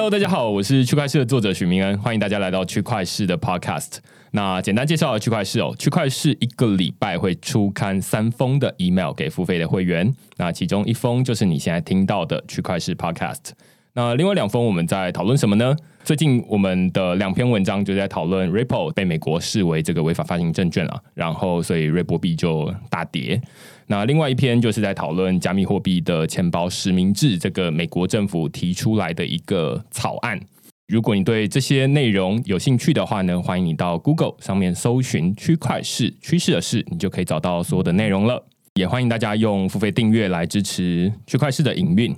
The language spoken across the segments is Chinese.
Hello，大家好，我是区块市的作者许明恩，欢迎大家来到区块市的 Podcast。那简单介绍区块市哦，区块市一个礼拜会出刊三封的 email 给付费的会员，那其中一封就是你现在听到的区块市 Podcast。那另外两封我们在讨论什么呢？最近我们的两篇文章就在讨论 Ripple 被美国视为这个违法发行证券了，然后所以瑞波币就大跌。那另外一篇就是在讨论加密货币的钱包实名制，这个美国政府提出来的一个草案。如果你对这些内容有兴趣的话呢，欢迎你到 Google 上面搜寻区块势趋势的事，你就可以找到所有的内容了。也欢迎大家用付费订阅来支持区块势的营运。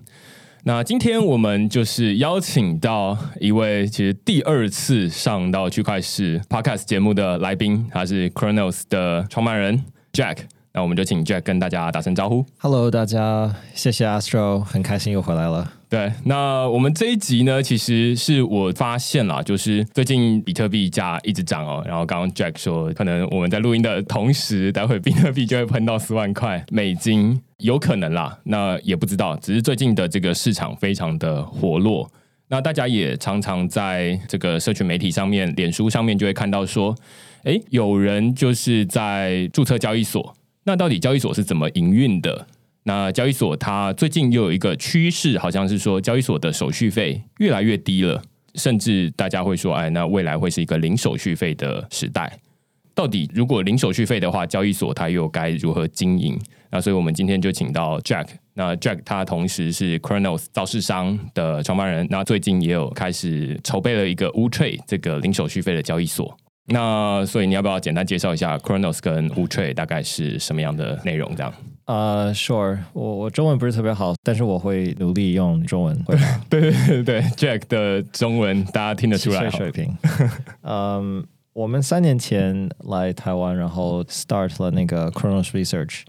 那今天我们就是邀请到一位其实第二次上到区块势 Podcast 节目的来宾，他是 Chronos 的创办人 Jack。那我们就请 Jack 跟大家打声招呼。Hello，大家，谢谢 Astro，很开心又回来了。对，那我们这一集呢，其实是我发现了，就是最近比特币价一直涨哦。然后刚刚 Jack 说，可能我们在录音的同时，待会比特币就会喷到四万块美金，有可能啦。那也不知道，只是最近的这个市场非常的活络。那大家也常常在这个社群媒体上面、脸书上面就会看到说，哎，有人就是在注册交易所。那到底交易所是怎么营运的？那交易所它最近又有一个趋势，好像是说交易所的手续费越来越低了，甚至大家会说，哎，那未来会是一个零手续费的时代。到底如果零手续费的话，交易所它又该如何经营？那所以我们今天就请到 Jack。那 Jack 他同时是 Cronos 造市商的创办人，那最近也有开始筹备了一个 WooTrade 这个零手续费的交易所。那所以你要不要简单介绍一下 Chronos 跟 WooTrade 大概是什么样的内容？这样？啊、uh，Sure，我我中文不是特别好，但是我会努力用中文回答。对对对对，Jack 的中文大家听得出来水平。嗯，um, 我们三年前来台湾，然后 start 了那个 Chronos Research。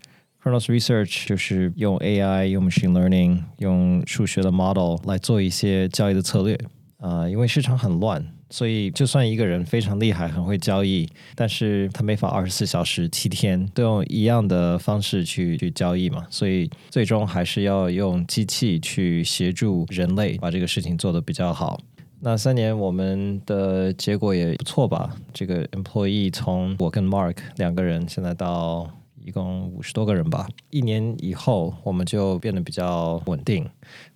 Chronos Research 就是用 AI、用 Machine Learning、用数学的 model 来做一些交易的策略。啊、uh，因为市场很乱。所以，就算一个人非常厉害，很会交易，但是他没法二十四小时、七天都用一样的方式去去交易嘛。所以，最终还是要用机器去协助人类把这个事情做得比较好。那三年我们的结果也不错吧？这个 employee 从我跟 Mark 两个人，现在到一共五十多个人吧。一年以后，我们就变得比较稳定，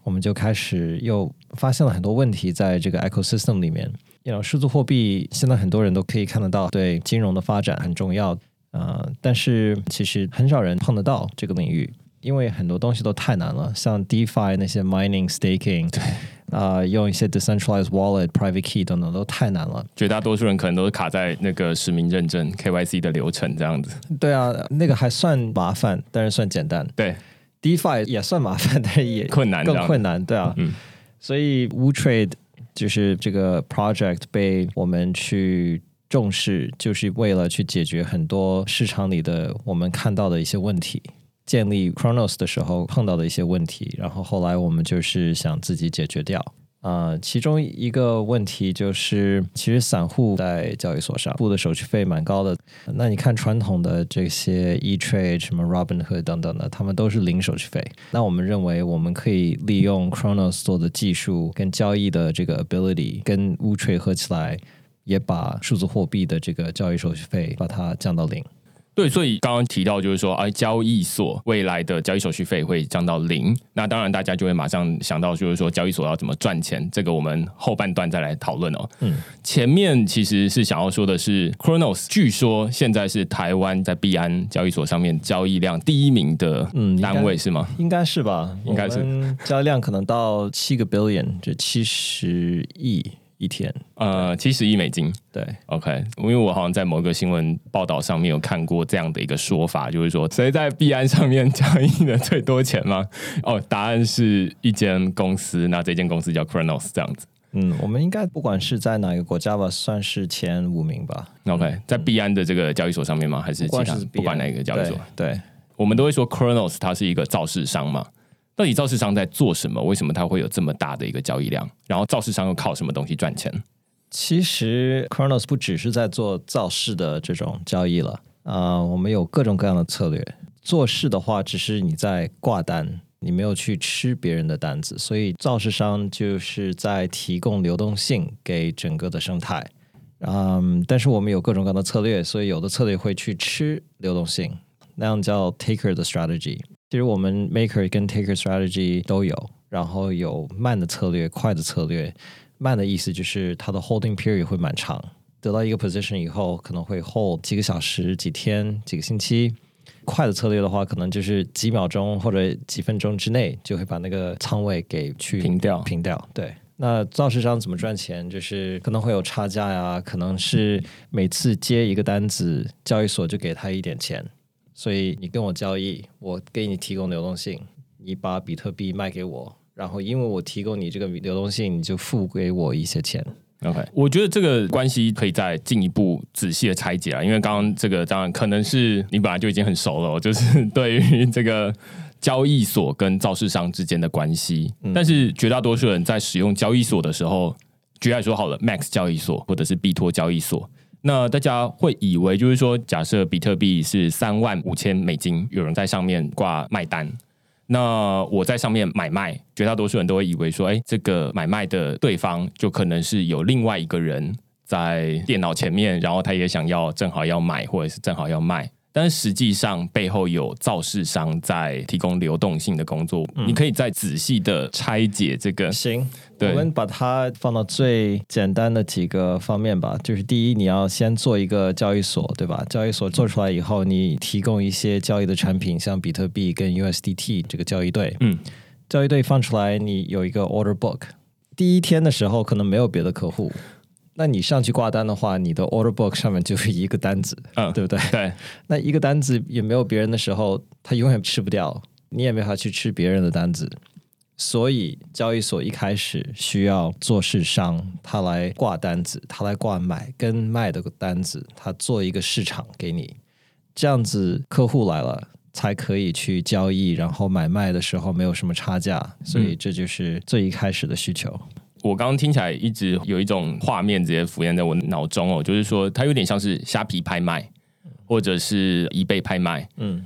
我们就开始又发现了很多问题在这个 ecosystem 里面。You know, 数字货币现在很多人都可以看得到，对金融的发展很重要。呃，但是其实很少人碰得到这个领域，因为很多东西都太难了，像 DeFi 那些 mining staking，对，啊、呃，用一些 decentralized wallet、private key 等等都太难了。绝大多数人可能都是卡在那个实名认证 KYC 的流程这样子。对啊，那个还算麻烦，但是算简单。对，DeFi 也算麻烦，但是也困难，更困难。对啊，嗯，所以 WooTrade 就是这个 project 被我们去重视，就是为了去解决很多市场里的我们看到的一些问题，建立 Chronos 的时候碰到的一些问题，然后后来我们就是想自己解决掉。啊、其中一个问题就是，其实散户在交易所上付的手续费蛮高的。那你看传统的这些 E-Trade 什么 Robinhood 等等的，他们都是零手续费。那我们认为，我们可以利用 Cronos 做的技术跟交易的这个 ability，跟 WooTrade 合起来，也把数字货币的这个交易手续费把它降到零。对，所以刚刚提到就是说，哎，交易所未来的交易手续费会降到零。那当然，大家就会马上想到，就是说，交易所要怎么赚钱？这个我们后半段再来讨论哦。嗯，前面其实是想要说的是，Cronos 据说现在是台湾在币安交易所上面交易量第一名的单位，是吗？应该是吧？应该是交易量可能到七个 billion，就七十亿。一天，呃，七十亿美金，对，OK，因为我好像在某个新闻报道上面有看过这样的一个说法，就是说谁在币安上面交易的最多钱吗？哦，答案是一间公司，那这间公司叫 Cronos，这样子。嗯，我们应该不管是在哪个国家吧，算是前五名吧。OK，在币安的这个交易所上面吗？还是其他？不管哪个交易所，对，对，我们都会说 Cronos 它是一个造市商嘛。到底造市商在做什么？为什么它会有这么大的一个交易量？然后造市商又靠什么东西赚钱？其实 Cronos 不只是在做造市的这种交易了啊，我们有各种各样的策略。做市的话，只是你在挂单，你没有去吃别人的单子，所以造市商就是在提供流动性给整个的生态。嗯，但是我们有各种各样的策略，所以有的策略会去吃流动性，那样叫 taker 的 strategy。其实我们 maker 跟 taker strategy 都有，然后有慢的策略、快的策略。慢的意思就是它的 holding period 会蛮长，得到一个 position 以后可能会 hold 几个小时、几天、几个星期。快的策略的话，可能就是几秒钟或者几分钟之内就会把那个仓位给去平掉。平掉，对。那造市商怎么赚钱？就是可能会有差价呀，可能是每次接一个单子，交易所就给他一点钱。所以你跟我交易，我给你提供流动性，你把比特币卖给我，然后因为我提供你这个流动性，你就付给我一些钱。OK，我觉得这个关系可以再进一步仔细的拆解啊，因为刚刚这个当然可能是你本来就已经很熟了，就是对于这个。交易所跟造市商之间的关系，但是绝大多数人在使用交易所的时候，举例来说好了，Max 交易所或者是币托交易所，那大家会以为就是说，假设比特币是三万五千美金，有人在上面挂卖单，那我在上面买卖，绝大多数人都会以为说，哎，这个买卖的对方就可能是有另外一个人在电脑前面，然后他也想要正好要买，或者是正好要卖。但实际上，背后有造市商在提供流动性的工作。嗯、你可以再仔细的拆解这个。行，我们把它放到最简单的几个方面吧。就是第一，你要先做一个交易所，对吧？交易所做出来以后，你提供一些交易的产品，像比特币跟 USDT 这个交易对。嗯，交易对放出来，你有一个 order book。第一天的时候，可能没有别的客户。那你上去挂单的话，你的 order book 上面就是一个单子，嗯，对不对？对。那一个单子也没有别人的时候，他永远吃不掉，你也没法去吃别人的单子。所以交易所一开始需要做市商，他来挂单子，他来挂买跟卖的单子，他做一个市场给你，这样子客户来了才可以去交易，然后买卖的时候没有什么差价。所以这就是最一开始的需求。我刚刚听起来一直有一种画面直接浮现在我脑中哦，就是说它有点像是虾皮拍卖，或者是 eBay 拍卖，嗯，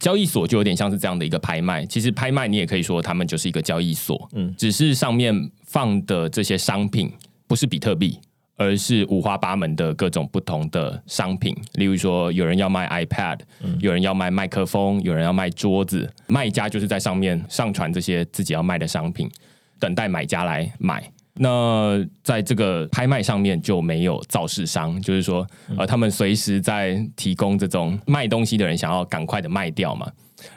交易所就有点像是这样的一个拍卖。其实拍卖你也可以说他们就是一个交易所，嗯，只是上面放的这些商品不是比特币，而是五花八门的各种不同的商品。例如说，有人要卖 iPad，有人要卖麦克风，有人要卖桌子，卖家就是在上面上传这些自己要卖的商品。等待买家来买，那在这个拍卖上面就没有造势商，就是说，呃，他们随时在提供这种卖东西的人想要赶快的卖掉嘛，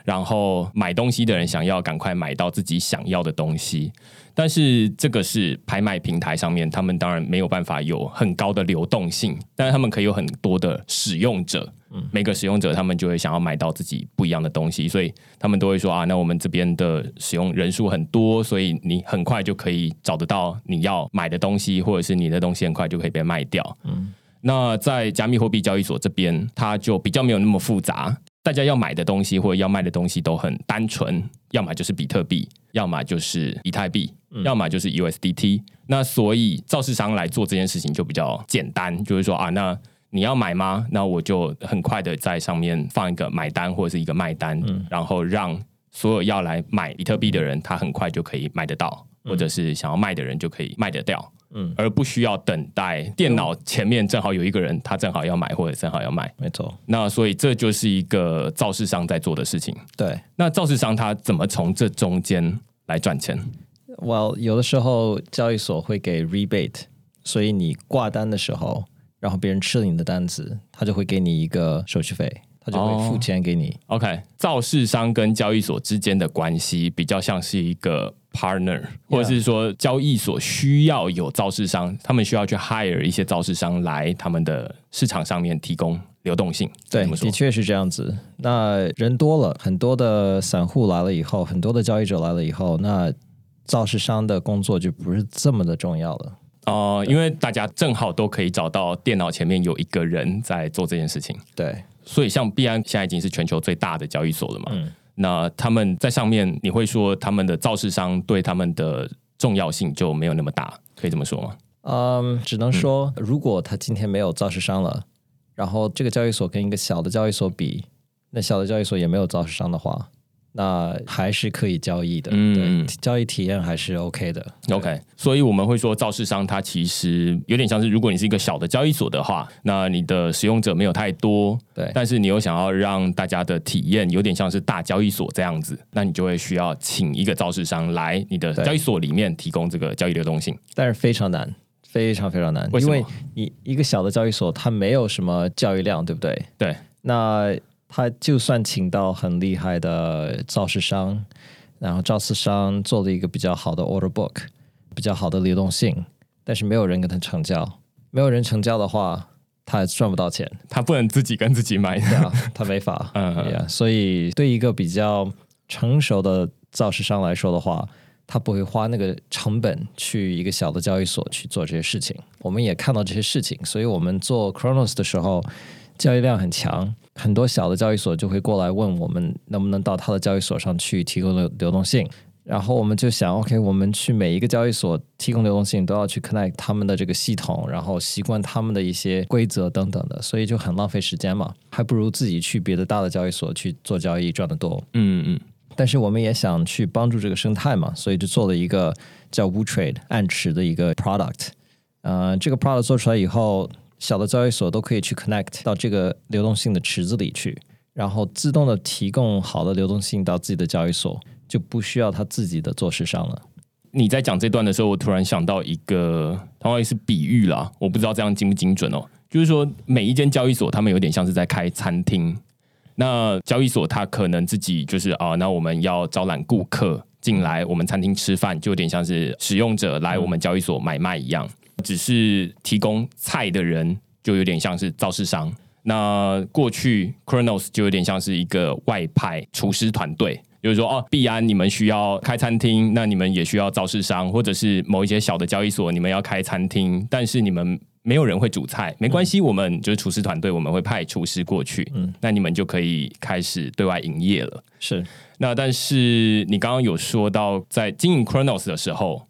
然后买东西的人想要赶快买到自己想要的东西。但是这个是拍卖平台上面，他们当然没有办法有很高的流动性，但是他们可以有很多的使用者，每个使用者他们就会想要买到自己不一样的东西，所以他们都会说啊，那我们这边的使用人数很多，所以你很快就可以找得到你要买的东西，或者是你的东西很快就可以被卖掉。嗯，那在加密货币交易所这边，它就比较没有那么复杂。大家要买的东西或者要卖的东西都很单纯，要么就是比特币，要么就是以太币，嗯、要么就是 USDT。那所以造市商来做这件事情就比较简单，就是说啊，那你要买吗？那我就很快的在上面放一个买单或者是一个卖单，嗯、然后让所有要来买比特币的人，他很快就可以买得到，嗯、或者是想要卖的人就可以卖得掉。嗯，而不需要等待电脑前面正好有一个人，他正好要买或者正好要卖，没错。那所以这就是一个造市商在做的事情。对，那造市商他怎么从这中间来赚钱？Well，有的时候交易所会给 rebate，所以你挂单的时候，然后别人吃了你的单子，他就会给你一个手续费，他就会付钱给你。Oh, OK，造市商跟交易所之间的关系比较像是一个。partner，或者是说交易所需要有造市商，他们需要去 hire 一些造市商来他们的市场上面提供流动性。对，的确是这样子。那人多了，很多的散户来了以后，很多的交易者来了以后，那造市商的工作就不是这么的重要了。哦、呃，因为大家正好都可以找到电脑前面有一个人在做这件事情。对，所以像币安现在已经是全球最大的交易所了嘛。嗯。那他们在上面，你会说他们的造市商对他们的重要性就没有那么大，可以这么说吗？嗯，只能说，如果他今天没有造市商了，然后这个交易所跟一个小的交易所比，那小的交易所也没有造市商的话，那还是可以交易的，嗯，对，交易体验还是 OK 的。OK，所以我们会说，造市商它其实有点像是，如果你是一个小的交易所的话，那你的使用者没有太多，对，但是你又想要让大家的体验有点像是大交易所这样子，那你就会需要请一个造市商来你的交易所里面提供这个交易流动性，但是非常难，非常非常难，为？因为你一个小的交易所它没有什么交易量，对不对？对，那。他就算请到很厉害的造势商，然后造势商做了一个比较好的 order book，比较好的流动性，但是没有人跟他成交，没有人成交的话，他赚不到钱。他不能自己跟自己买，对啊，他没法。嗯、yeah, 所以对一个比较成熟的造势商来说的话，他不会花那个成本去一个小的交易所去做这些事情。我们也看到这些事情，所以我们做 Chronos 的时候，交易量很强。很多小的交易所就会过来问我们能不能到他的交易所上去提供流流动性，然后我们就想，OK，我们去每一个交易所提供流动性都要去 connect 他们的这个系统，然后习惯他们的一些规则等等的，所以就很浪费时间嘛，还不如自己去别的大的交易所去做交易赚得多。嗯嗯。但是我们也想去帮助这个生态嘛，所以就做了一个叫 WooTrade 暗池的一个 product。呃，这个 product 做出来以后。小的交易所都可以去 connect 到这个流动性的池子里去，然后自动的提供好的流动性到自己的交易所，就不需要他自己的做市商了。你在讲这段的时候，我突然想到一个，同样是比喻啦，我不知道这样精不精准哦。就是说，每一间交易所，他们有点像是在开餐厅。那交易所它可能自己就是啊，那我们要招揽顾客进来我们餐厅吃饭，就有点像是使用者来我们交易所买卖一样。只是提供菜的人就有点像是造市商，那过去 Cronos 就有点像是一个外派厨师团队，就是说哦，必安你们需要开餐厅，那你们也需要造市商，或者是某一些小的交易所，你们要开餐厅，但是你们没有人会煮菜，没关系，嗯、我们就是厨师团队，我们会派厨师过去，嗯，那你们就可以开始对外营业了。是，那但是你刚刚有说到在经营 Cronos 的时候。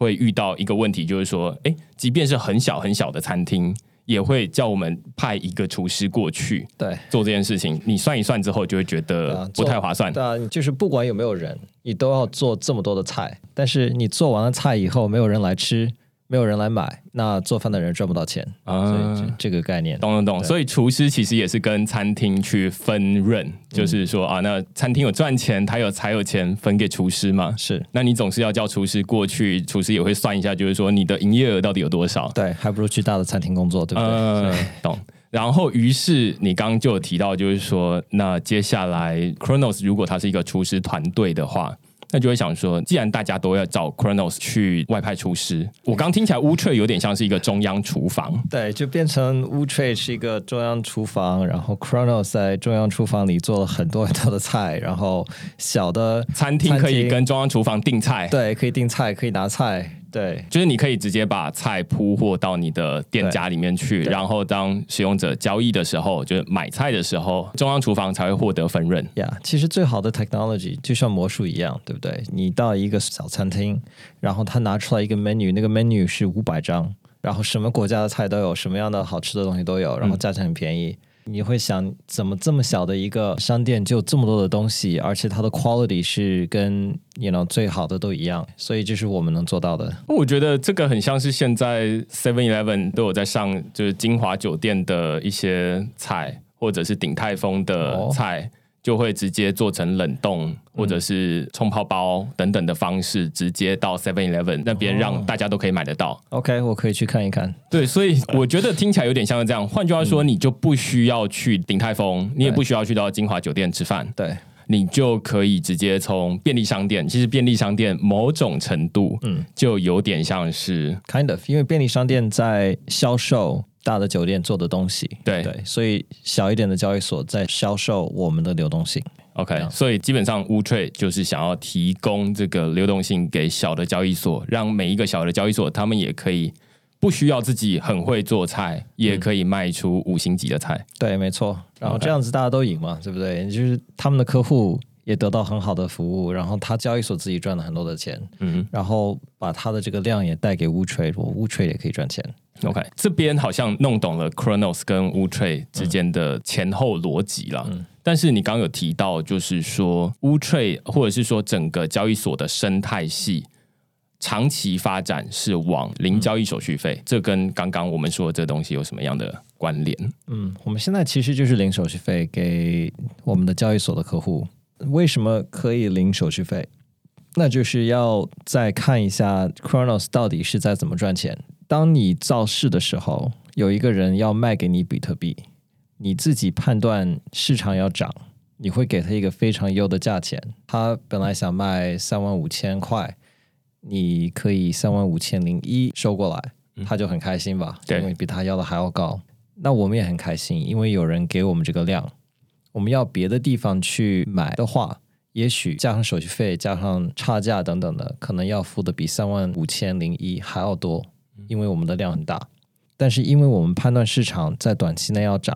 会遇到一个问题，就是说，哎，即便是很小很小的餐厅，也会叫我们派一个厨师过去，对，做这件事情。你算一算之后，就会觉得不太划算。对啊，就是不管有没有人，你都要做这么多的菜，但是你做完了菜以后，没有人来吃。没有人来买，那做饭的人赚不到钱啊，所以这个概念，懂懂懂。所以厨师其实也是跟餐厅去分润，嗯、就是说啊，那餐厅有赚钱，他有才有钱分给厨师嘛。是，那你总是要叫厨师过去，厨师也会算一下，就是说你的营业额到底有多少？对，还不如去大的餐厅工作，对不对？嗯、懂。然后，于是你刚刚就有提到，就是说，那接下来 Cronos 如果他是一个厨师团队的话。那就会想说，既然大家都要找 Chronos 去外派厨师，我刚听起来 WooTrade 有点像是一个中央厨房，对，就变成 WooTrade 是一个中央厨房，然后 Chronos 在中央厨房里做了很多很多的菜，然后小的餐厅可以跟中央厨房订菜，对，可以订菜，可以拿菜。对，就是你可以直接把菜铺货到你的店家里面去，然后当使用者交易的时候，就是买菜的时候，中央厨房才会获得分润。呀，其实最好的 technology 就像魔术一样，对不对？你到一个小餐厅，然后他拿出来一个 menu，那个 menu 是五百张，然后什么国家的菜都有，什么样的好吃的东西都有，然后价钱很便宜。嗯你会想，怎么这么小的一个商店就这么多的东西，而且它的 quality 是跟 you know 最好的都一样，所以这是我们能做到的。我觉得这个很像是现在 Seven Eleven 都有在上，就是金华酒店的一些菜，或者是鼎泰丰的菜。哦就会直接做成冷冻或者是冲泡包等等的方式，直接到 Seven Eleven 那边，让大家都可以买得到。OK，我可以去看一看。对，所以我觉得听起来有点像是这样。换句话说，你就不需要去鼎泰丰，你也不需要去到金华酒店吃饭，对，你就可以直接从便利商店。其实便利商店某种程度，嗯，就有点像是 kind of，因为便利商店在销售。大的酒店做的东西，对对，所以小一点的交易所在销售我们的流动性。OK，所以基本上 WooTrade 就是想要提供这个流动性给小的交易所，让每一个小的交易所，他们也可以不需要自己很会做菜，也可以卖出五星级的菜。对，没错。然后这样子大家都赢嘛.对不对？就是他们的客户也得到很好的服务，然后他交易所自己赚了很多的钱，嗯，然后把他的这个量也带给 WooTrade，我 WooTrade 也可以赚钱。OK，这边好像弄懂了 Cronos 跟 WooTrade 之间的前后逻辑了。嗯、但是你刚刚有提到，就是说乌 trade 或者是说整个交易所的生态系长期发展是往零交易手续费，嗯、这跟刚刚我们说的这个东西有什么样的关联？嗯，我们现在其实就是零手续费给我们的交易所的客户。为什么可以零手续费？那就是要再看一下 Chronos 到底是在怎么赚钱。当你造势的时候，有一个人要卖给你比特币，你自己判断市场要涨，你会给他一个非常优的价钱。他本来想卖三万五千块，你可以三万五千零一收过来，他就很开心吧？对，因为比他要的还要高。那我们也很开心，因为有人给我们这个量。我们要别的地方去买的话，也许加上手续费、加上差价等等的，可能要付的比三万五千零一还要多，因为我们的量很大。但是因为我们判断市场在短期内要涨，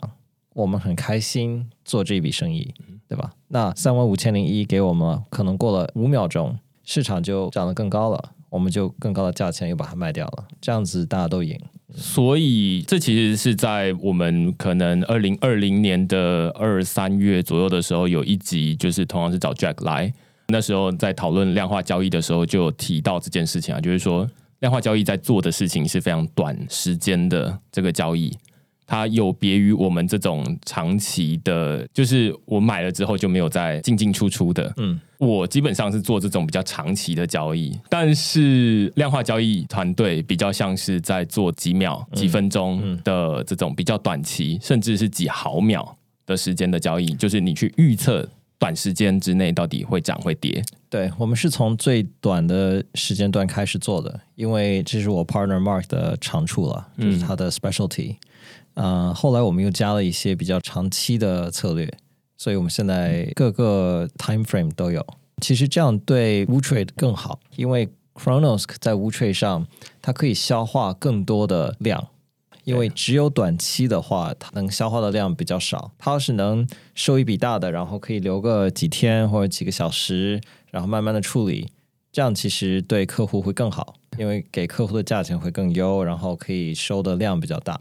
我们很开心做这笔生意，对吧？那三万五千零一给我们，可能过了五秒钟，市场就涨得更高了，我们就更高的价钱又把它卖掉了，这样子大家都赢。所以，这其实是在我们可能二零二零年的二三月左右的时候，有一集就是同样是找 Jack 来，那时候在讨论量化交易的时候，就提到这件事情啊，就是说量化交易在做的事情是非常短时间的这个交易。它有别于我们这种长期的，就是我买了之后就没有再进进出出的。嗯，我基本上是做这种比较长期的交易，但是量化交易团队比较像是在做几秒、几分钟的这种比较短期，甚至是几毫秒的时间的交易，就是你去预测短时间之内到底会涨会跌。对，我们是从最短的时间段开始做的，因为这是我 partner Mark 的长处了，就是他的 specialty。呃，后来我们又加了一些比较长期的策略，所以我们现在各个 time frame 都有。其实这样对 WooTrade 更好，因为 Chronos 在 WooTrade 上，它可以消化更多的量，因为只有短期的话，它能消化的量比较少。它要是能收一笔大的，然后可以留个几天或者几个小时，然后慢慢的处理，这样其实对客户会更好，因为给客户的价钱会更优，然后可以收的量比较大。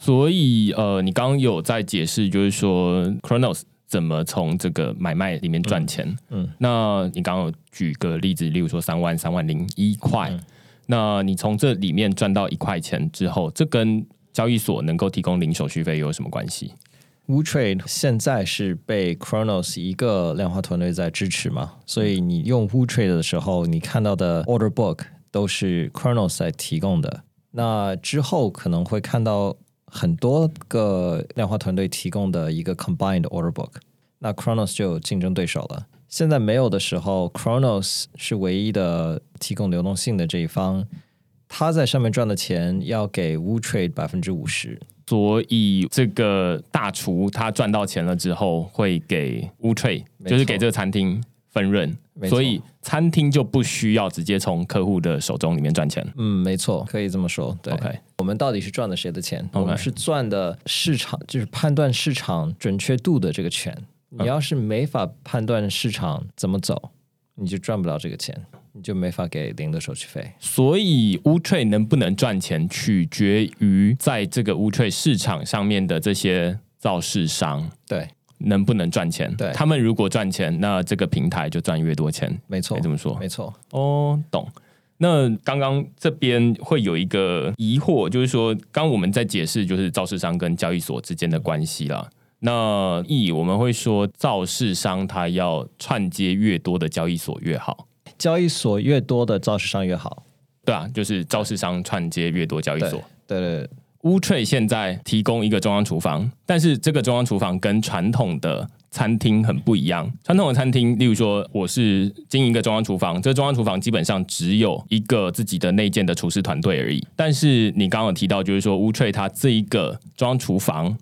所以，呃，你刚刚有在解释，就是说 Cronos 怎么从这个买卖里面赚钱。嗯，嗯，那你刚刚有举个例子，例如说三万三万零一块，嗯，那你从这里面赚到一块钱之后，这跟交易所能够提供零手续费有什么关系？WooTrade 现在是被 Cronos 一个量化团队在支持嘛，所以你用 WooTrade 的时候，你看到的 Order Book 都是 Cronos 在提供的。那之后可能会看到。很多个量化团队提供的一个 combined order book，那 Cronos 就有竞争对手了。现在没有的时候，Cronos 是唯一的提供流动性的这一方，他在上面赚的钱要给 WooTrade 百分之五十。所以这个大厨他赚到钱了之后，会给 WooTrade，就是给这个餐厅。分润，所以餐厅就不需要直接从客户的手中里面赚钱。嗯，没错，可以这么说。对，Okay. 我们到底是赚的谁的钱.我们是赚的市场，就是判断市场准确度的这个钱。你要是没法判断市场怎么走，你就赚不了这个钱，你就没法给零的手续费。所以，WooTrade 能不能赚钱，取决于在这个 WooTrade 市场上面的这些造市商。对。能不能赚钱？对，他们如果赚钱，那这个平台就赚越多钱。没错，可以这么说。没错。哦，懂。那刚刚这边会有一个疑惑，就是说，刚我们在解释就是造市商跟交易所之间的关系啦。那意我们会说，造市商他要串接越多的交易所越好，交易所越多的造市商越好。对啊，就是造市商串接越多交易所。对，对对乌翠现在提供一个中央厨房，但是这个中央厨房跟传统的餐厅很不一样。传统的餐厅，例如说我是经营一个中央厨房，这个中央厨房基本上只有一个自己的内建的厨师团队而已。但是你刚刚有提到，就是说乌翠它这一个中央厨房，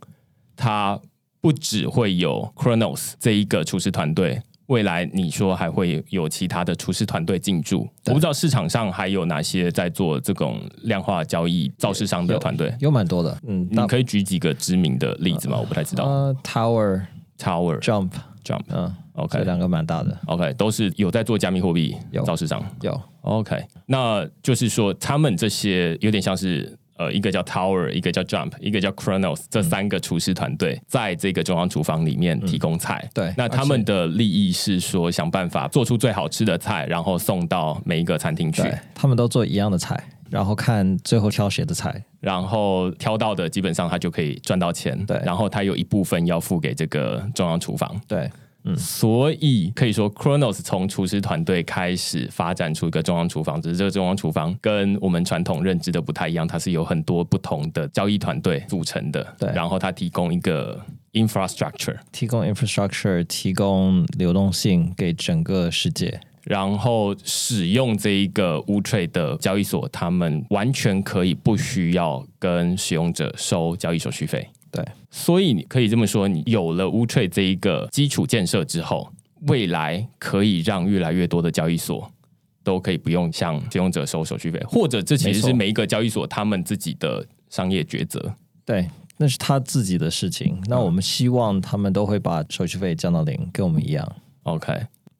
它不只会有 Chronos 这一个厨师团队。未来你说还会有其他的厨师团队进驻，我不知道市场上还有哪些在做这种量化交易造市商的团队，有蛮多的。嗯，你可以举几个知名的例子吗？呃、我不太知道。呃，Tower、Tower、Jump、Jump，嗯，OK，这两个蛮大的。OK，都是有在做加密货币造市商。有，有。OK，那就是说他们这些有点像是呃，一个叫 Tower，一个叫 Jump，一个叫 Chronos，这三个厨师团队在这个中央厨房里面提供菜。嗯、对，那他们的利益是说想办法做出最好吃的菜，然后送到每一个餐厅去。他们都做一样的菜，然后看最后挑谁的菜，然后挑到的基本上他就可以赚到钱。对，然后他有一部分要付给这个中央厨房。对。嗯，所以可以说，Kronos 从厨师团队开始发展出一个中央厨房，只是这个中央厨房跟我们传统认知的不太一样，它是有很多不同的交易团队组成的。对，然后它提供一个 infrastructure，提供 infrastructure，提供流动性给整个世界。然后使用这一个 WooTrade 的交易所，他们完全可以不需要跟使用者收交易手续费。对，所以你可以这么说，你有了 WooTrade 这一个基础建设之后，未来可以让越来越多的交易所都可以不用向使用者收手续费，或者这其实是每一个交易所他们自己的商业抉择。对，那是他自己的事情。那我们希望他们都会把手续费降到零，跟我们一样。OK，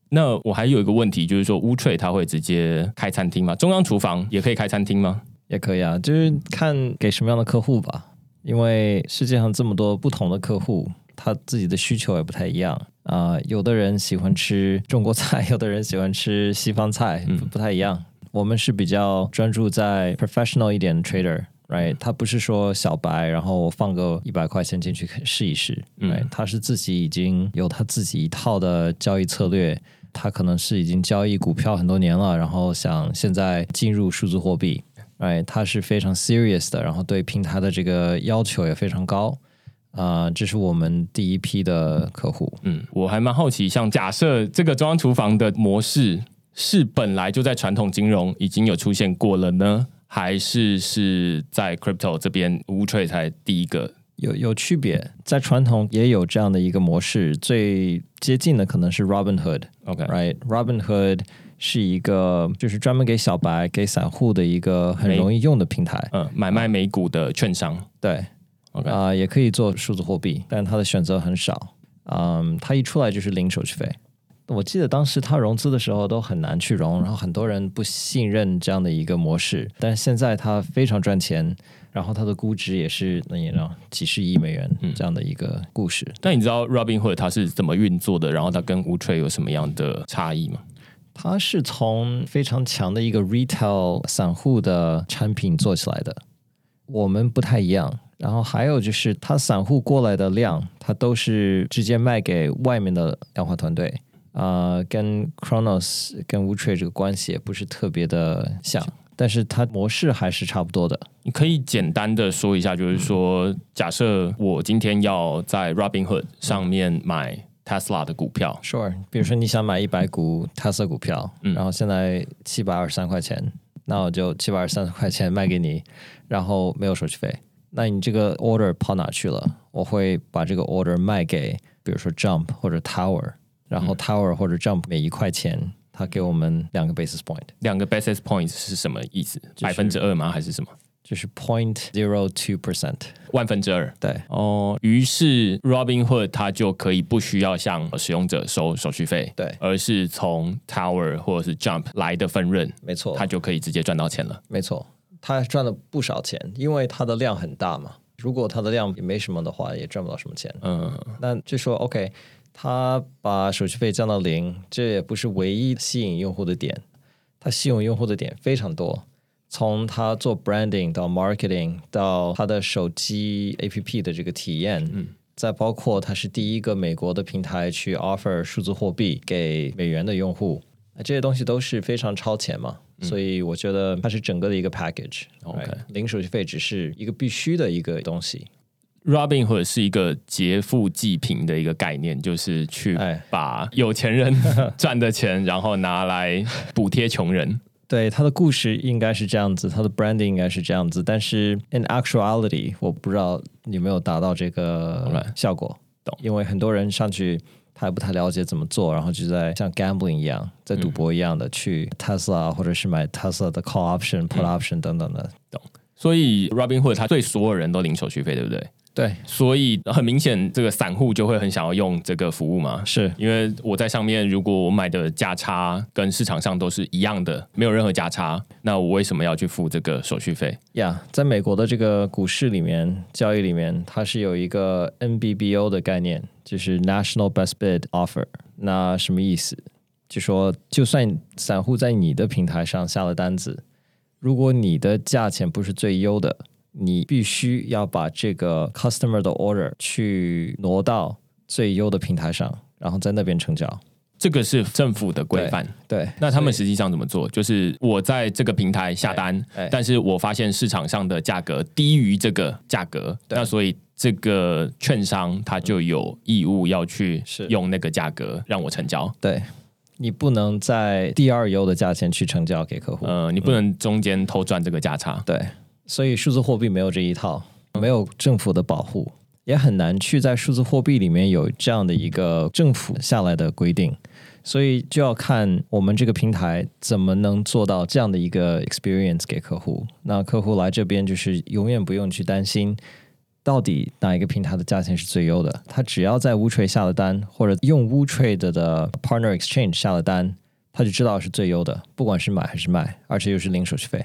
那我还有一个问题，就是说 WooTrade 他会直接开餐厅吗？中央厨房也可以开餐厅吗？也可以啊，就是看给什么样的客户吧。因为世界上这么多不同的客户，他自己的需求也不太一样啊、呃。有的人喜欢吃中国菜，有的人喜欢吃西方菜，不，不太一样。我们是比较专注在 professional 一点的 trader，right？他不是说小白，然后放个一百块钱进去试一试，right？他是自己已经有他自己一套的交易策略，他可能是已经交易股票很多年了，然后想现在进入数字货币。哎，他是非常 serious 的，然后对平台的这个要求也非常高啊、呃。这是我们第一批的客户。嗯，我还蛮好奇，像假设这个中央厨房的模式是本来就在传统金融已经有出现过了呢，还是是在 crypto 这边 WooTrade 才第一个？有有区别，在传统也有这样的一个模式，最接近的可能是 Robinhood。OK，right，Robinhood。是一个就是专门给小白、给散户的一个很容易用的平台，嗯，买卖美股的券商，对，OK 啊、呃，也可以做数字货币，但它的选择很少，嗯，它一出来就是零手续费。我记得当时它融资的时候都很难去融，然后很多人不信任这样的一个模式，但是现在它非常赚钱，然后它的估值也是能也让几十亿美元这样的一个故事。嗯、但你知道 Robinhood 它是怎么运作的？然后它跟 WooTrade 有什么样的差异吗？它是从非常强的一个 retail 散户的产品做起来的，我们不太一样。然后还有就是，它散户过来的量，它都是直接卖给外面的量化团队啊、跟 Chronos 跟 WooTrade 这个关系也不是特别的像，但是它模式还是差不多的。你可以简单的说一下，就是说，假设我今天要在 Robinhood 上面买。Tesla 的股票，Sure，比如说你想买一百股 Tesla 股票，嗯，然后现在七百二十三块钱，那我就七百二十三块钱卖给你，然后没有手续费。那你这个 order 跑哪去了？我会把这个 order 卖给，比如说 Jump 或者 Tower，然后 Tower 或者 Jump 每一块钱，他给我们两个 basis point。两个 basis points 是什么意思？百分之二吗？还是什么？就是 point zero two percent 万分之二，对哦。于是 Robinhood 它就可以不需要向使用者收手续费，对，而是从 Tower 或者是 Jump 来的分润，没错，它就可以直接赚到钱了。没错，它赚了不少钱，因为它的量很大嘛。如果它的量也没什么的话，也赚不到什么钱。嗯，那就说 OK，它把手续费降到零，这也不是唯一吸引用户的点，它吸引用户的点非常多。从他做 branding 到 marketing，到他的手机 APP 的这个体验，嗯，再包括他是第一个美国的平台去 offer 数字货币给美元的用户，这些东西都是非常超前嘛，嗯，所以我觉得它是整个的一个 package。OK，零手续费只是一个必须的一个东西。Robinhood 是一个劫富济贫的一个概念，就是去把有钱人赚的钱，然后拿来补贴穷人。对，他的故事应该是这样子，他的 branding 应该是这样子，但是 in actuality，我不知道有没有达到这个效果。懂，因为很多人上去他也不太了解怎么做，然后就在像 gambling 一样，在赌博一样的去 Tesla 或者是买 Tesla 的 call option、put option 等等的。懂。所以 Robinhood 他对所有人都零手续费，对不对？对，所以很明显，这个散户就会很想要用这个服务嘛。是因为我在上面，如果我买的价差跟市场上都是一样的，没有任何价差，那我为什么要去付这个手续费？呀，yeah, 在美国的这个股市里面交易里面，它是有一个 NBBO 的概念，就是 National Best Bid Offer。那什么意思？就说就算散户在你的平台上下了单子，如果你的价钱不是最优的。你必须要把这个 customer 的 order 去挪到最优的平台上，然后在那边成交。这个是政府的规范。对，对，那他们实际上怎么做？就是我在这个平台下单，但是我发现市场上的价格低于这个价格，那所以这个券商他就有义务要去用那个价格让我成交。对，你不能在第二优的价钱去成交给客户。呃，你不能中间偷赚这个价差。嗯、对。所以数字货币没有这一套，没有政府的保护，也很难去在数字货币里面有这样的一个政府下来的规定，所以就要看我们这个平台怎么能做到这样的一个 experience 给客户。那客户来这边就是永远不用去担心到底哪一个平台的价钱是最优的，他只要在 WooTrade 下了单，或者用 WooTrade 的 Partner Exchange 下了单，他就知道是最优的，不管是买还是卖，而且又是零手续费。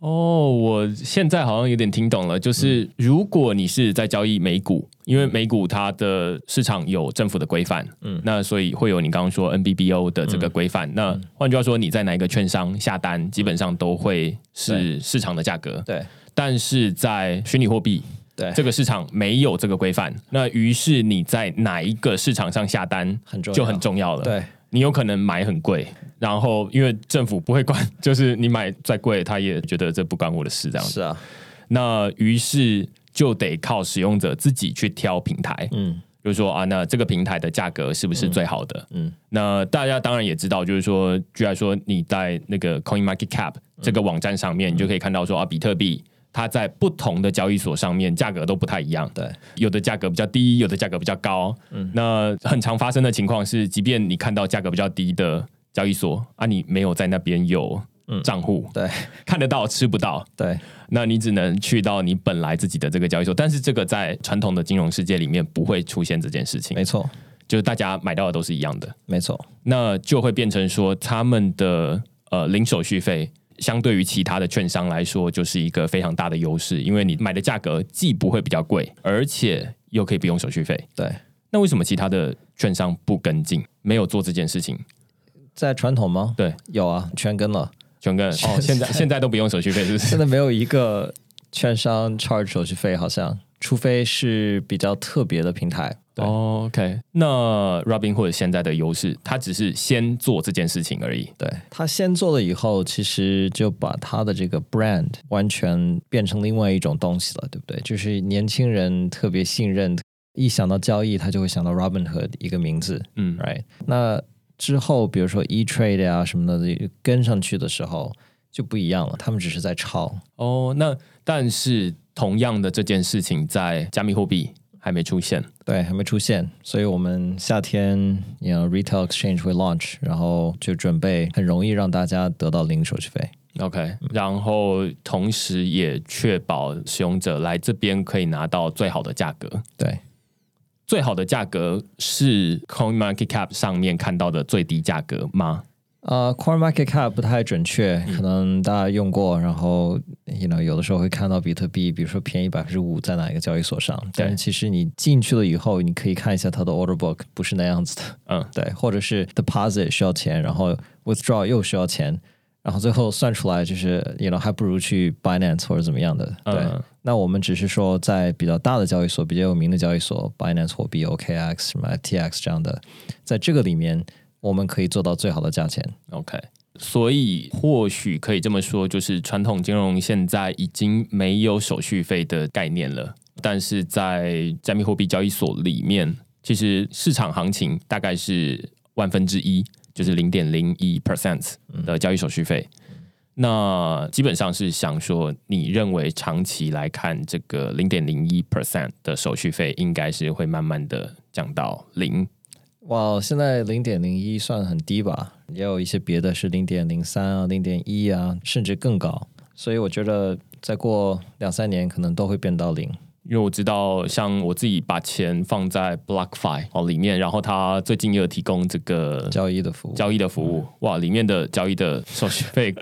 哦，我现在好像有点听懂了，就是如果你是在交易美股，因为美股它的市场有政府的规范，嗯，那所以会有你刚刚说 NBBO 的这个规范。嗯、那换句话说，你在哪一个券商下单，基本上都会是市场的价格。对，但是在虚拟货币，对这个市场没有这个规范，那于是你在哪一个市场上下单，就很重要了。对。你有可能买很贵，然后因为政府不会管，就是你买再贵，他也觉得这不关我的事，这样子。是啊，那于是就得靠使用者自己去挑平台，嗯，就是说啊，那这个平台的价格是不是最好的？嗯，嗯那大家当然也知道，就是说，居然说你在那个 Coin Market Cap 这个网站上面，嗯、你就可以看到说啊，比特币。它在不同的交易所上面价格都不太一样，对，有的价格比较低，有的价格比较高。嗯，那很常发生的情况是，即便你看到价格比较低的交易所啊，你没有在那边有账户，嗯，对，看得到吃不到，对，那你只能去到你本来自己的这个交易所，但是这个在传统的金融世界里面不会出现这件事情，没错，就是大家买到的都是一样的，没错，那就会变成说他们的呃零手续费。相对于其他的券商来说，就是一个非常大的优势，因为你买的价格既不会比较贵，而且又可以不用手续费。对，那为什么其他的券商不跟进，没有做这件事情？在传统吗？对，有啊，全跟了，全跟。哦，现在现在都不用手续费，是不是？现在没有一个券商 charge 手续费，好像，除非是比较特别的平台。哦、OK，那 Robinhood 现在的优势，他只是先做这件事情而已。对，他先做了以后，其实就把他的这个 brand 完全变成另外一种东西了，对不对？就是年轻人特别信任，一想到交易，他就会想到 Robinhood 一个名字。嗯，Right。那之后，比如说 E-Trade 啊什么的跟上去的时候，就不一样了。他们只是在抄。哦，那但是同样的这件事情在加密货币。还没出现，对，还没出现，所以我们夏天，you know, retail exchange 会 launch，然后就准备很容易让大家得到零手续费，OK，然后同时也确保使用者来这边可以拿到最好的价格，对，最好的价格是 CoinMarketCap 上面看到的最低价格吗？呃、uh,，CoinMarketCap 不太准确，可能大家用过，然后，you know, 有的时候会看到比特币，比如说便宜百分之五在哪一个交易所上，但是其实你进去了以后，你可以看一下它的 order book，不是那样子的，嗯，对，或者是 deposit 需要钱，然后 withdraw 又需要钱，然后最后算出来就是，you know, 还不如去 Binance 或者怎么样的，对，嗯、那我们只是说在比较大的交易所，比较有名的交易所，Binance 货币 OKX 什么 FTX 这样的，在这个里面。我们可以做到最好的价钱，OK。所以或许可以这么说，就是传统金融现在已经没有手续费的概念了。但是在加密货币交易所里面，其实市场行情大概是万分之一，就是零点零一 percent 的交易手续费。嗯、那基本上是想说，你认为长期来看，这个零点零一 percent 的手续费应该是会慢慢的降到零。哇现在零点零一算很低吧？也有一些别的是零点零三啊、零点一啊，甚至更高。所以我觉得再过两三年可能都会变到零。因为我知道，像我自己把钱放在 BlockFi 哦里面，然后它最近也有提供这个交易的服务，交易的服务，哇，里面的交易的手续费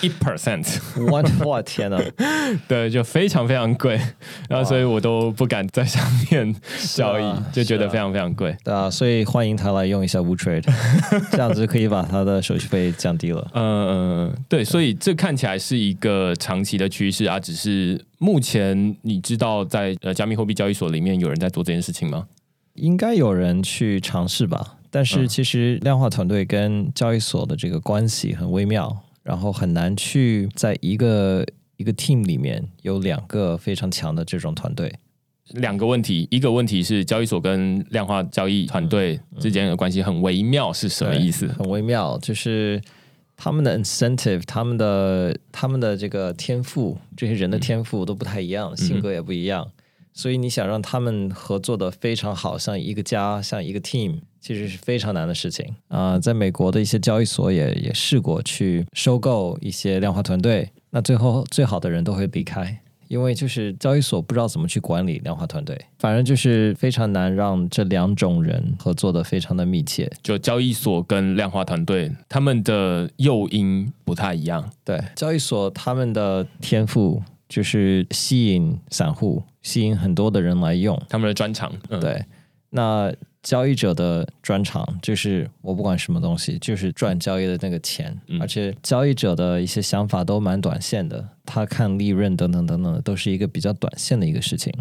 一 percent，我我天呐，对，就非常非常贵，然后所以我都不敢在上面交易，啊、就觉得非常非常贵。对啊，所以欢迎他来用一下 WooTrade，这样子可以把他的手续费降低了。嗯嗯，对，所以这看起来是一个长期的趋势啊，只是。目前你知道在呃加密货币交易所里面有人在做这件事情吗？应该有人去尝试吧，但是其实量化团队跟交易所的这个关系很微妙，然后很难去在一个一个 team 里面有两个非常强的这种团队。两个问题，一个问题是交易所跟量化交易团队之间的关系很微妙，是什么意思？很微妙，就是。他们的 incentive，他们的他们的这个天赋，这些人的天赋都不太一样，嗯、性格也不一样，所以你想让他们合作的非常好，像一个家，像一个 team，其实是非常难的事情啊、呃。在美国的一些交易所也也试过去收购一些量化团队，那最后最好的人都会离开。因为就是交易所不知道怎么去管理量化团队，反正就是非常难让这两种人合作的非常的密切。就交易所跟量化团队，他们的诱因不太一样。对，交易所他们的天赋就是吸引散户，吸引很多的人来用，他们的专长。嗯、对，那。交易者的专长就是我不管什么东西，就是赚交易的那个钱，嗯、而且交易者的一些想法都蛮短线的，他看利润等等等等，都是一个比较短线的一个事情。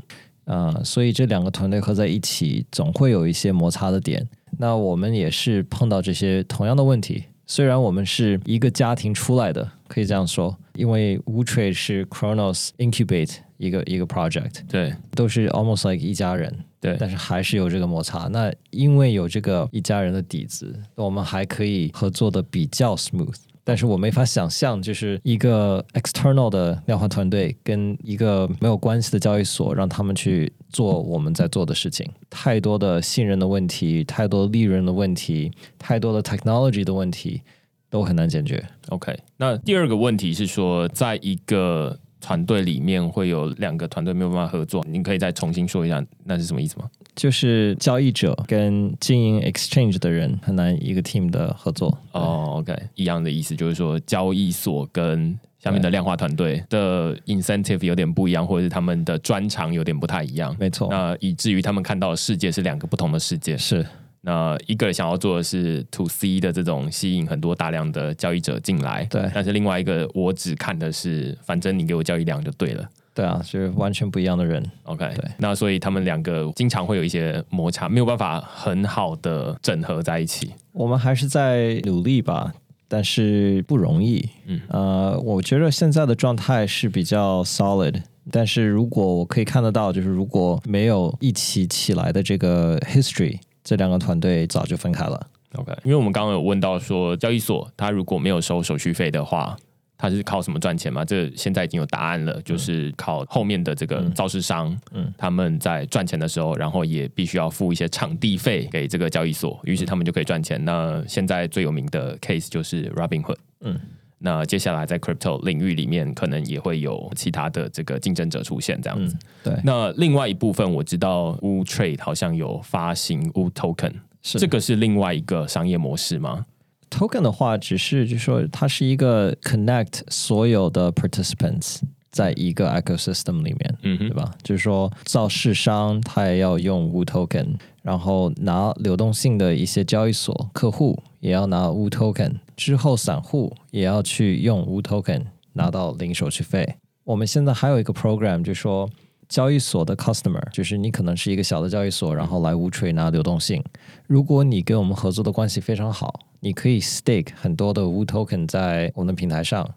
啊、呃，所以这两个团队合在一起，总会有一些摩擦的点。那我们也是碰到这些同样的问题，虽然我们是一个家庭出来的，可以这样说，因为 WooTrade 是 Chronos Incubate 一个一个 project，对，都是 almost like 一家人。对，但是还是有这个摩擦。那因为有这个一家人的底子，我们还可以合作的比较 smooth。但是我没法想象，就是一个 external 的量化团队跟一个没有关系的交易所，让他们去做我们在做的事情。太多的信任的问题，太多利润的问题，太多的 technology 的问题，都很难解决。OK，那第二个问题是说，在一个团队里面会有两个团队没有办法合作，你可以再重新说一下，那是什么意思吗？就是交易者跟经营 exchange 的人很难一个 team 的合作。哦，OK，一样的意思，就是说交易所跟下面的量化团队的 incentive 有点不一样，或者是他们的专长有点不太一样。没错，那以至于他们看到的世界是两个不同的世界。是。那一个想要做的是 to C 的这种吸引很多大量的交易者进来，对。但是另外一个我只看的是，反正你给我交易量就对了。对啊，是完全不一样的人。OK，对。那所以他们两个经常会有一些摩擦，没有办法很好的整合在一起。我们还是在努力吧，但是不容易。嗯，呃，我觉得现在的状态是比较 solid，但是如果我可以看得到，就是如果没有一起起来的这个 history。这两个团队早就分开了。OK，因为我们刚刚有问到说，交易所它如果没有收手续费的话，它是靠什么赚钱嘛？这现在已经有答案了，就是靠后面的这个造市商，嗯，他们在赚钱的时候，然后也必须要付一些场地费给这个交易所，于是他们就可以赚钱。那现在最有名的 case 就是 Robinhood，嗯，那接下来在 crypto 领域里面，可能也会有其他的这个竞争者出现，这样子。对。那另外一部分，我知道 WooTrade 好像有发行 Woo Token。是这个是另外一个商业模式吗？Token 的话，只是就是说它是一个 connect 所有的 participants 在一个 ecosystem 里面，嗯哼，对吧？就是说造市商他也要用 Woo Token，然后拿流动性的一些交易所客户也要拿 Woo Token，之后散户也要去用 Woo Token 拿到零手续费。我们现在还有一个 program，就是说。交易所的 customer 就是你可能是一个小的交易所，然后来无 trade 拿流动性。如果你跟我们合作的关系非常好，你可以 stake 很多的 Woo Token 在我们的平台上，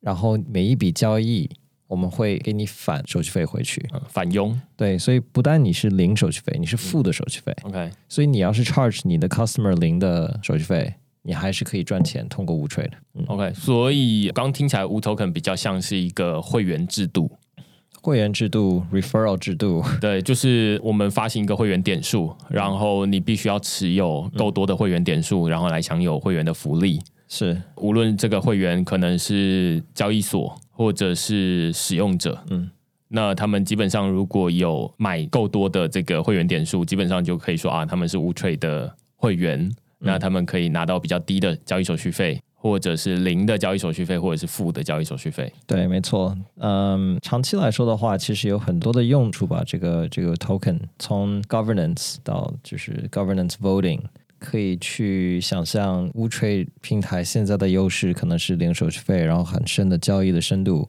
然后每一笔交易我们会给你返手续费回去，嗯、返佣。对，所以不但你是零手续费，你是负的手续费。OK，、嗯、所以你要是 charge 你的 customer 零的手续费，你还是可以赚钱通过 WooTrade。嗯、OK，所以刚听起来 Woo Token 比较像是一个会员制度。会员制度、referral 制度，对，就是我们发行一个会员点数，然后你必须要持有够多的会员点数，然后来享有会员的福利。是，无论这个会员可能是交易所或者是使用者，嗯，那他们基本上如果有买够多的这个会员点数，基本上就可以说啊，他们是 WooTrade 的会员，嗯、那他们可以拿到比较低的交易手续费。或者是零的交易手续费，或者是负的交易手续费。对，没错。嗯，长期来说的话，其实有很多的用处吧。这个这个 token 从 governance 到就是 governance voting，可以去想象 WooTrade 平台现在的优势可能是零手续费，然后很深的交易的深度。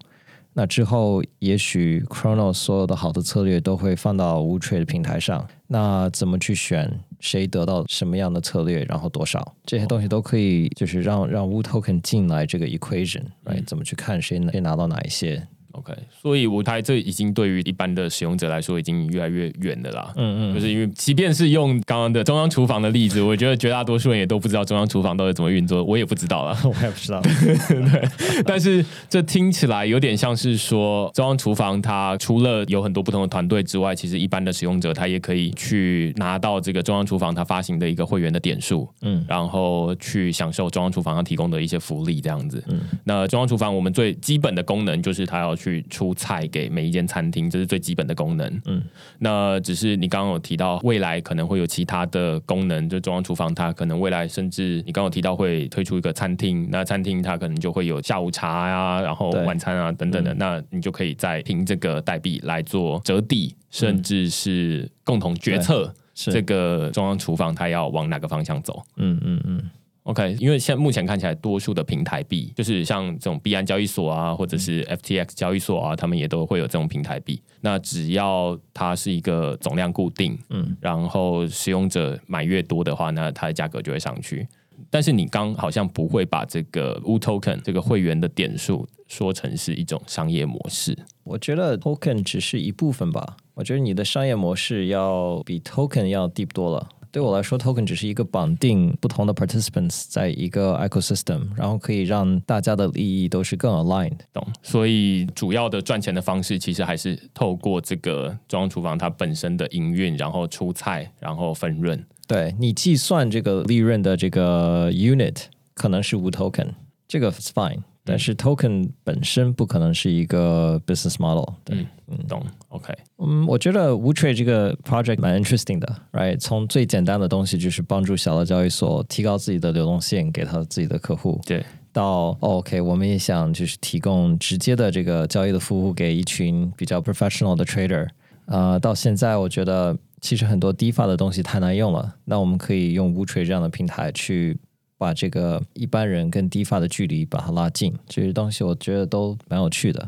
那之后，也许 Chronos 所有的好的策略都会放到 WooTrade 平台上。那怎么去选？谁得到什么样的策略，然后多少这些东西都可以，就是让让 WooToken 进来这个 equation，来、嗯、怎么去看谁能拿到哪一些。OK，所以舞台这已经对于一般的使用者来说已经越来越远的啦。嗯嗯，就是因为即便是用刚刚的中央厨房的例子，我觉得绝大多数人也都不知道中央厨房到底怎么运作，我也不知道了，我也不知道。对，但是这听起来有点像是说中央厨房它除了有很多不同的团队之外，其实一般的使用者他也可以去拿到这个中央厨房它发行的一个会员的点数，嗯，然后去享受中央厨房它提供的一些福利这样子。嗯，那中央厨房我们最基本的功能就是它要。去出菜给每一间餐厅，这是最基本的功能。嗯，那只是你刚刚有提到未来可能会有其他的功能，就中央厨房它可能未来甚至你刚刚有提到会推出一个餐厅，那餐厅它可能就会有下午茶呀、啊，然后晚餐啊等等的，嗯、那你就可以再凭这个代币来做折抵，甚至是共同决策这个中央厨房它要往哪个方向走。嗯嗯嗯。OK，因为现在目前看起来，多数的平台币就是像这种币安交易所啊，或者是 FTX 交易所啊，他们也都会有这种平台币。那只要它是一个总量固定，嗯，然后使用者买越多的话，那它的价格就会上去。但是你刚好像不会把这个 WooToken 这个会员的点数说成是一种商业模式。我觉得 Token 只是一部分吧。我觉得你的商业模式要比 Token 要 deep 多了。对我来说，token 只是一个绑定不同的 participants 在一个 ecosystem，然后可以让大家的利益都是更 aligned。懂。所以主要的赚钱的方式其实还是透过这个中央厨房它本身的营运，然后出菜，然后分润。对，你计算这个利润的这个 unit 可能是无 token，这个 is fine。但是 token 本身不可能是一个 business model，对，嗯，懂，OK，嗯，我觉得 WooTrade 这个 project 蛮 interesting 的，right？从最简单的东西就是帮助小的交易所提高自己的流动性，给他自己的客户，对，到 OK，我们也想就是提供直接的这个交易的服务给一群比较 professional 的 trader，呃，到现在我觉得其实很多 DeFi 的东西太难用了，那我们可以用 WooTrade 这样的平台去。把这个一般人跟 DeFi 的距离把它拉近，这些东西我觉得都蛮有趣的。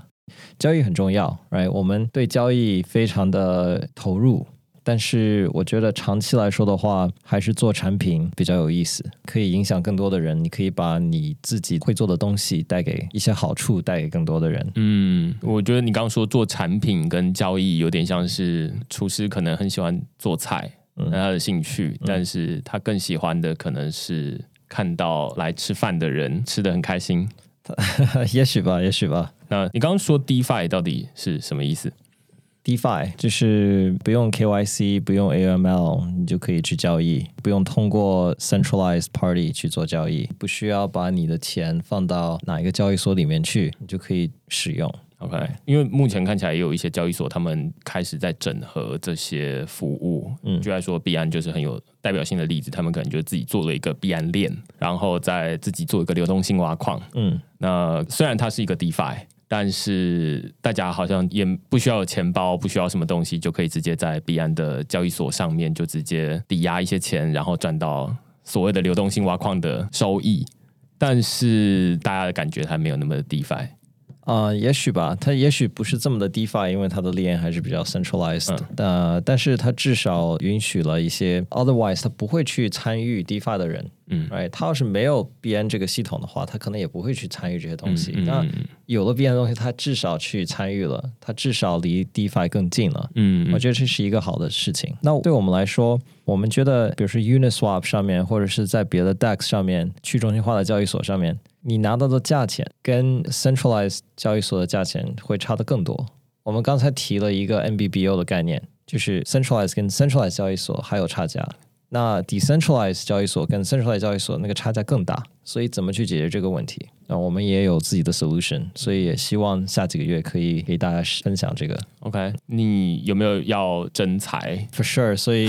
交易很重要，right？我们对交易非常的投入，但是我觉得长期来说的话，还是做产品比较有意思，可以影响更多的人。你可以把你自己会做的东西带给一些好处，带给更多的人。嗯，我觉得你刚刚说做产品跟交易有点像是厨师，可能很喜欢做菜，嗯，他的兴趣，嗯，但是他更喜欢的可能是。看到来吃饭的人吃的很开心，也许吧，也许吧。那你刚刚说 DeFi 到底是什么意思？DeFi 就是不用 KYC，不用 AML，你就可以去交易，不用通过 centralized party 去做交易，不需要把你的钱放到哪一个交易所里面去，你就可以使用。OK，因为目前看起来也有一些交易所，他们开始在整合这些服务。嗯，就来说币安就是很有代表性的例子，他们可能就自己做了一个币安链，然后再自己做一个流动性挖矿。嗯，那虽然它是一个 DeFi，但是大家好像也不需要有钱包，不需要什么东西，就可以直接在币安的交易所上面就直接抵押一些钱，然后赚到所谓的流动性挖矿的收益。但是大家的感觉还没有那么的 DeFi。啊、呃，也许吧，它也许不是这么的 DeFi，因为它的链还是比较 centralized，嗯。呃，但是它至少允许了一些 otherwise 它不会去参与 DeFi 的人。嗯，right，他要是没有 BN 这个系统的话，他可能也不会去参与这些东西。那、有了 BN 的东西，他至少去参与了，他至少离 DeFi 更近了。嗯，我觉得这是一个好的事情。那对我们来说，我们觉得，比如说 Uniswap 上面，或者是在别的 DEX 上面，去中心化的交易所上面，你拿到的价钱跟 Centralized 交易所的价钱会差的更多。我们刚才提了一个 NBBO 的概念，就是 Centralized 跟 Centralized 交易所还有差价。那 decentralized 交易所跟 centralized 交易所那个差价更大，所以怎么去解决这个问题那我们也有自己的 solution，所以也希望下几个月可以给大家分享这个。OK，你有没有要征才？For sure，所以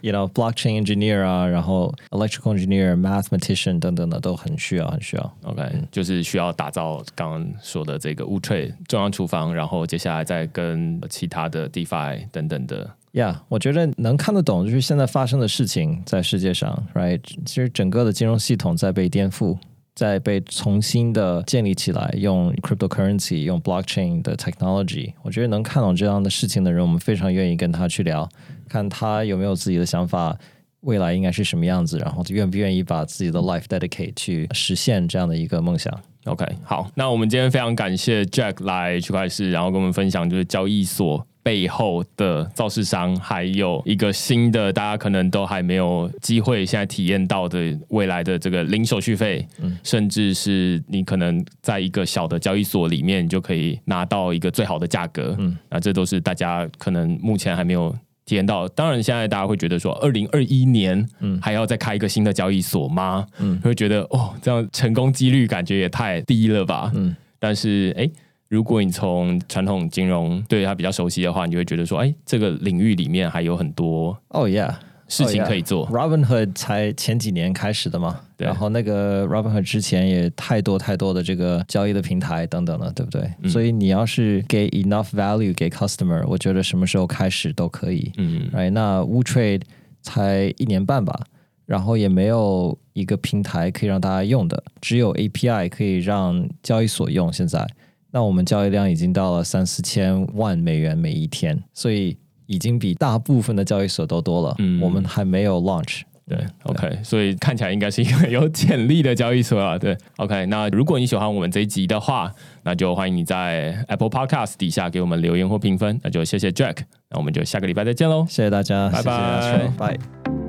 you know blockchain engineer 啊，然后 electrical engineer、mathematician 等等的都很需要，很需要。OK，就是需要打造刚刚说的这个 Wootrade 中央厨房，然后接下来再跟其他的 DeFi 等等的。Yeah，我觉得能看得懂就是现在发生的事情在世界上，right？其实整个的金融系统在被颠覆。在被重新的建立起来，用 cryptocurrency，用 blockchain 的 technology，我觉得能看懂这样的事情的人，我们非常愿意跟他去聊，看他有没有自己的想法，未来应该是什么样子，然后愿不愿意把自己的 life dedicate 去实现这样的一个梦想。OK，好，那我们今天非常感谢 Jack 来区块势，然后跟我们分享就是交易所。背后的造势商，还有一个新的，大家可能都还没有机会现在体验到的未来的这个零手续费，嗯，甚至是你可能在一个小的交易所里面就可以拿到一个最好的价格，嗯，那这都是大家可能目前还没有体验到。当然，现在大家会觉得说，二零二一年，嗯，还要再开一个新的交易所吗？嗯，会觉得哦，这样成功几率感觉也太低了吧？嗯，但是哎。诶如果你从传统金融对它比较熟悉的话，你就会觉得说，哎，这个领域里面还有很多哦，yeah，事情可以做。Oh. Robinhood 才前几年开始的嘛，对，然后那个 Robinhood 之前也太多太多的这个交易的平台等等了，对不对？嗯、所以你要是给 enough value 给 customer，我觉得什么时候开始都可以。嗯，right，那 Wootrade 才一年半吧，然后也没有一个平台可以让大家用的，只有 API 可以让交易所用。现在。那我们交易量已经到了三四千万美元每一天，所以已经比大部分的交易所都多了。嗯，我们还没有 launch。对，对，OK，所以看起来应该是一个有潜力的交易所啊。对，OK，那如果你喜欢我们这一集的话，那就欢迎你在 Apple Podcast 底下给我们留言或评分。那就谢谢 Jack，那我们就下个礼拜再见喽。谢谢大家，拜拜，拜。